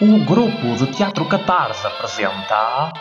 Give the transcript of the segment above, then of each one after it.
O grupo de Teatro Catarse apresenta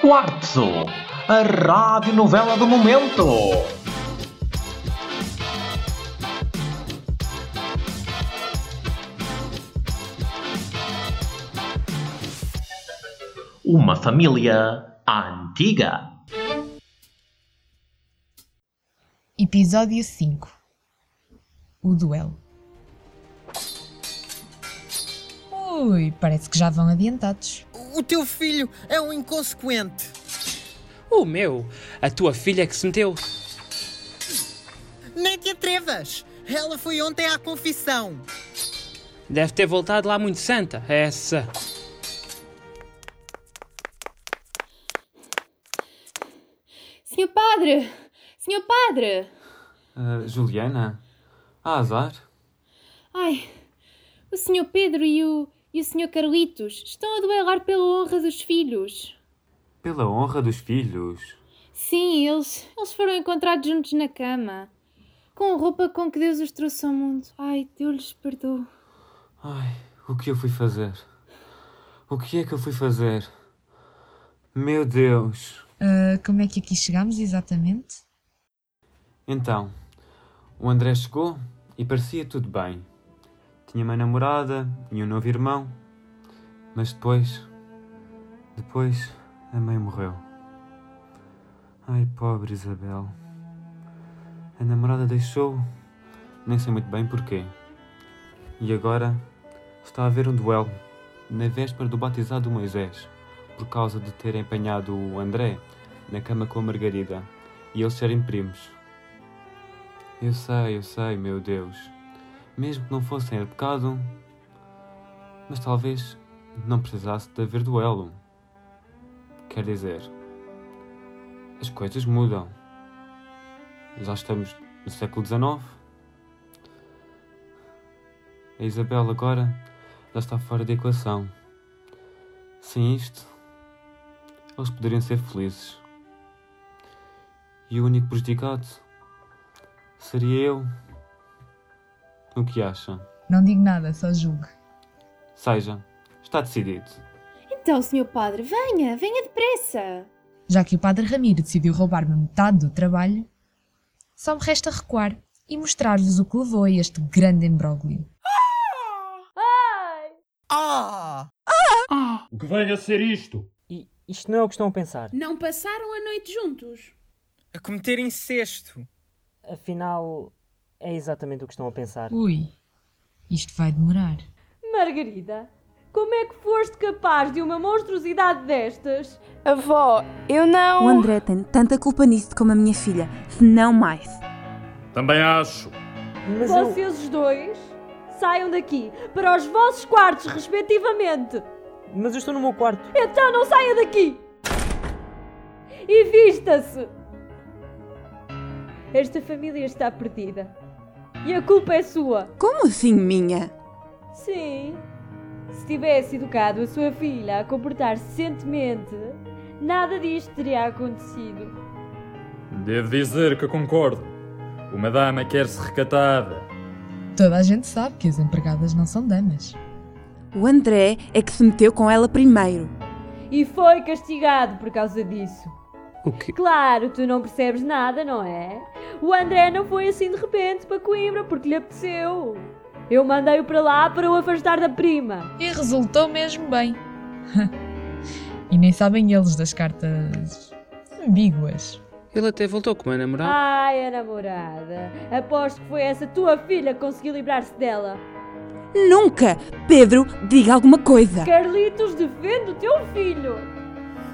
Quartzo, a rádio novela do momento. Uma família antiga. Episódio 5 O duelo. Ui, parece que já vão adiantados. O teu filho é um inconsequente. O meu? A tua filha é que se meteu. Nem te atrevas. Ela foi ontem à confissão. Deve ter voltado lá muito santa, essa. Senhor Padre! Senhor Padre! Ah, Juliana? Há azar? Ai, o Senhor Pedro e o, e o Senhor Carlitos estão a duelar pela honra dos filhos. Pela honra dos filhos. Sim, eles, eles foram encontrados juntos na cama. Com a roupa com que Deus os trouxe ao mundo. Ai, Deus lhes perdoe. Ai, o que eu fui fazer? O que é que eu fui fazer? Meu Deus! Ah, como é que aqui chegámos exatamente? Então, o André chegou e parecia tudo bem. Tinha uma namorada e um novo irmão. Mas depois. Depois, a mãe morreu. Ai, pobre Isabel. A namorada deixou. Nem sei muito bem porquê. E agora está a haver um duelo na véspera do batizado do Moisés, por causa de terem apanhado o André na cama com a Margarida e eles serem primos. Eu sei, eu sei, meu Deus. Mesmo que não fossem de pecado, mas talvez não precisasse de haver duelo. Quer dizer, as coisas mudam. Já estamos no século XIX. A Isabel agora já está fora da equação. Sem isto, eles poderiam ser felizes. E o único prejudicado seria eu. O que acha? Não digo nada, só julgo. Seja, está decidido. Então, Senhor Padre, venha, venha depressa. Já que o Padre Ramiro decidiu roubar-me metade do trabalho, só me resta recuar e mostrar-vos o que levou a este grande imbróglio. Ah! O que vem a ser isto? E isto não é o que estão a pensar. Não passaram a noite juntos. A cometer incesto. Afinal, é exatamente o que estão a pensar. Ui, isto vai demorar. Margarida, como é que foste capaz de uma monstruosidade destas? Avó, eu O não. André tem tanta culpa nisso como a minha filha, se não mais. Também acho. Mas eu... Vocês os dois saiam daqui para os vossos quartos, respectivamente. Mas eu estou no meu quarto. Então não saia daqui! E vista-se! Esta família está perdida. E a culpa é sua. Como assim minha? Sim. Se tivesse educado a sua filha a comportar-se decentemente, nada disto teria acontecido. Devo dizer que concordo. Uma dama quer-se recatada. Toda a gente sabe que as empregadas não são damas. O André é que se meteu com ela primeiro. E foi castigado por causa disso. Que? Claro, tu não percebes nada, não é? O André não foi assim de repente para Coimbra porque lhe apeteceu. Eu mandei-o para lá para o afastar da prima. E resultou mesmo bem. e nem sabem eles das cartas ambíguas. Ele até voltou com uma namorada. Ai, a namorada. Aposto que foi essa tua filha que conseguiu livrar-se dela. Nunca! Pedro, diga alguma coisa! Carlitos, defende o teu filho.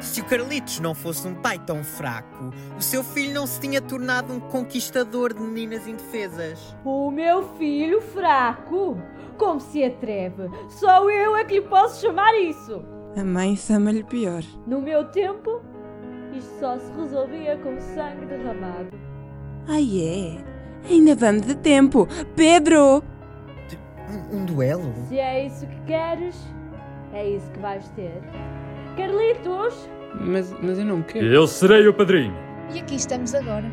Se o Carlitos não fosse um pai tão fraco, o seu filho não se tinha tornado um conquistador de meninas indefesas. O meu filho fraco? Como se atreve? Só eu é que lhe posso chamar isso. A mãe chama-lhe pior. No meu tempo, isto só se resolvia com sangue derramado. Ai é? Ainda vamos de tempo! Pedro! Um, um duelo? Se é isso que queres, é isso que vais ter. Carlitos, Mas, mas eu não quero. Eu serei o padrinho. E aqui estamos agora.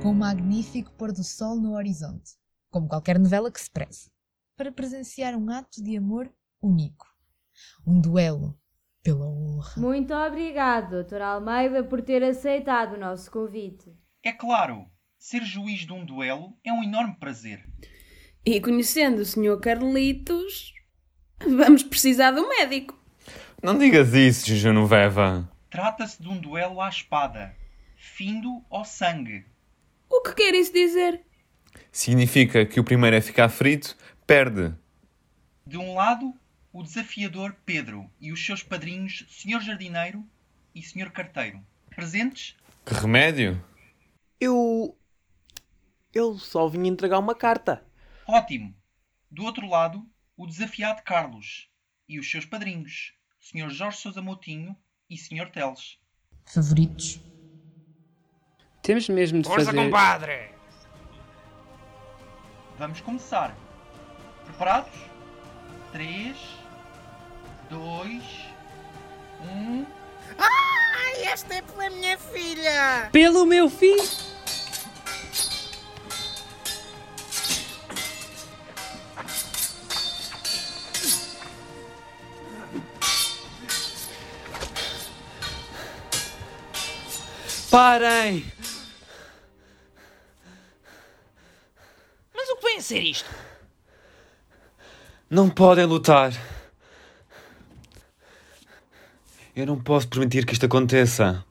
Com um magnífico pôr do sol no horizonte. Como qualquer novela que se preze. para presenciar um ato de amor único. Um duelo pela honra. Muito obrigado, Dr. Almeida, por ter aceitado o nosso convite. É claro, ser juiz de um duelo é um enorme prazer. E conhecendo o Sr. Carlitos, vamos precisar de um médico. Não digas isso, Genoveva. Trata-se de um duelo à espada, findo ao sangue. O que quer isso dizer? Significa que o primeiro a ficar frito perde. De um lado, o desafiador Pedro e os seus padrinhos Sr. Jardineiro e Sr. Carteiro. Presentes? Que remédio? Eu. Eu só vim entregar uma carta. Ótimo! Do outro lado, o desafiado Carlos e os seus padrinhos, Sr. Jorge Sousa Moutinho e Sr. Teles. Favoritos? Temos mesmo de Força, fazer... compadre! Vamos começar. Preparados? 3, 2, 1. Ai, esta é pela minha filha! Pelo meu filho! Parem! Mas o que vem a ser isto? Não podem lutar. Eu não posso permitir que isto aconteça.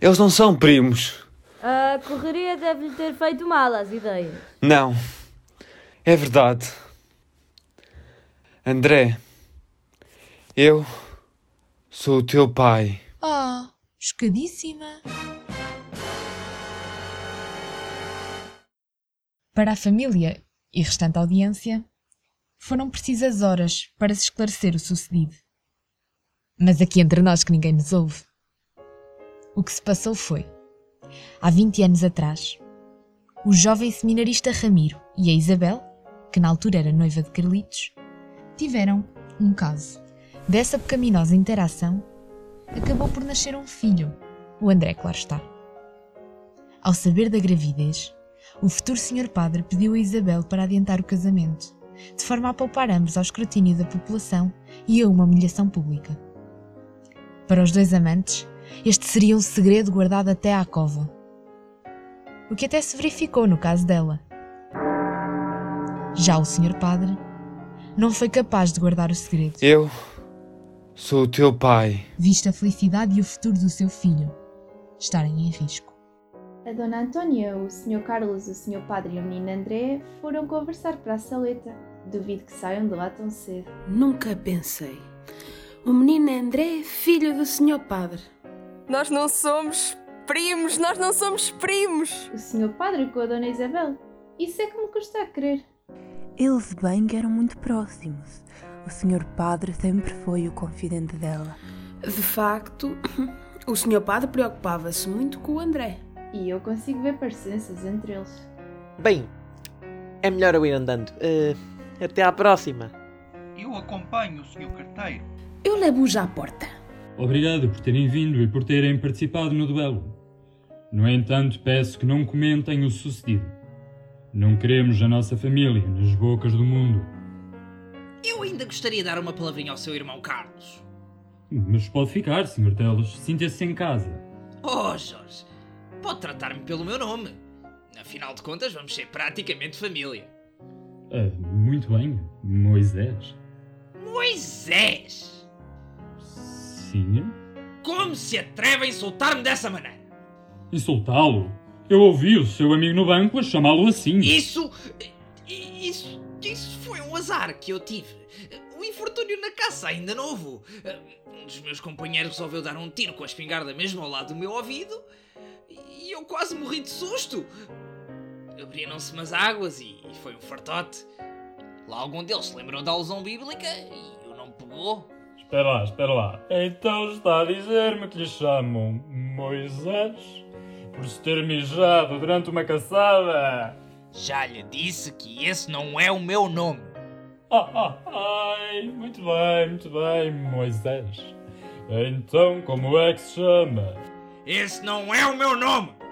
Eles não são primos. A correria deve-lhe ter feito mal às ideias. Não. É verdade. André, eu sou o teu pai. Ah, chocadíssima. Para a família e restante audiência, foram precisas horas para se esclarecer o sucedido. Mas aqui entre nós que ninguém nos ouve. O que se passou foi, há 20 anos atrás, o jovem seminarista Ramiro e a Isabel, que na altura era noiva de Carlitos, tiveram um caso. Dessa pecaminosa interação, acabou por nascer um filho, o André, claro está. Ao saber da gravidez, o futuro senhor padre pediu a Isabel para adiantar o casamento, de forma a poupar ambos ao escrutínio da população e a uma humilhação pública. Para os dois amantes, este seria um segredo guardado até à cova. O que até se verificou no caso dela. Já o senhor padre não foi capaz de guardar o segredo. Eu sou o teu pai. Visto a felicidade e o futuro do seu filho estarem em risco. A Dona Antônia, o Sr. Carlos, o Sr. Padre e o menino André foram conversar para a saleta. Duvido que saiam de lá tão cedo. Nunca pensei. O menino André é filho do Sr. Padre. Nós não somos primos, nós não somos primos. O Sr. Padre com a Dona Isabel. Isso é que me custa a crer. Eles bem que eram muito próximos. O senhor padre sempre foi o confidente dela. De facto, o Sr. Padre preocupava-se muito com o André. E eu consigo ver parecenças entre eles. Bem, é melhor eu ir andando. Eh, até à próxima. Eu acompanho o Sr. Carteiro. Eu levo-o já à porta. Obrigado por terem vindo e por terem participado no duelo. No entanto, peço que não comentem o sucedido. Não queremos a nossa família nas bocas do mundo. Eu ainda gostaria de dar uma palavrinha ao seu irmão Carlos. Mas pode ficar, Sr. Teles. Sinta-se em casa. Oh, Jorge, pode tratar-me pelo meu nome. Afinal de contas, vamos ser praticamente família. Ah, muito bem, Moisés. Moisés! Sim? Como se atreve a insultar-me dessa maneira? Insultá-lo? Eu ouvi o seu amigo no banco a chamá-lo assim. Isso. Isso. Um azar que eu tive. O infortúnio na caça ainda novo. Um dos meus companheiros resolveu dar um tiro com a espingarda mesmo ao lado do meu ouvido e eu quase morri de susto. Abriram-se umas águas e foi um fartote. Lá algum deles se lembrou da alusão bíblica e o nome pegou. Espera lá, espera lá. Então está a dizer-me que lhe chamam Moisés? Por se ter mijado durante uma caçada? Já lhe disse que esse não é o meu nome. Ai, muito bem, muito bem, Moisés. Então, como é que se chama? Esse não é o meu nome!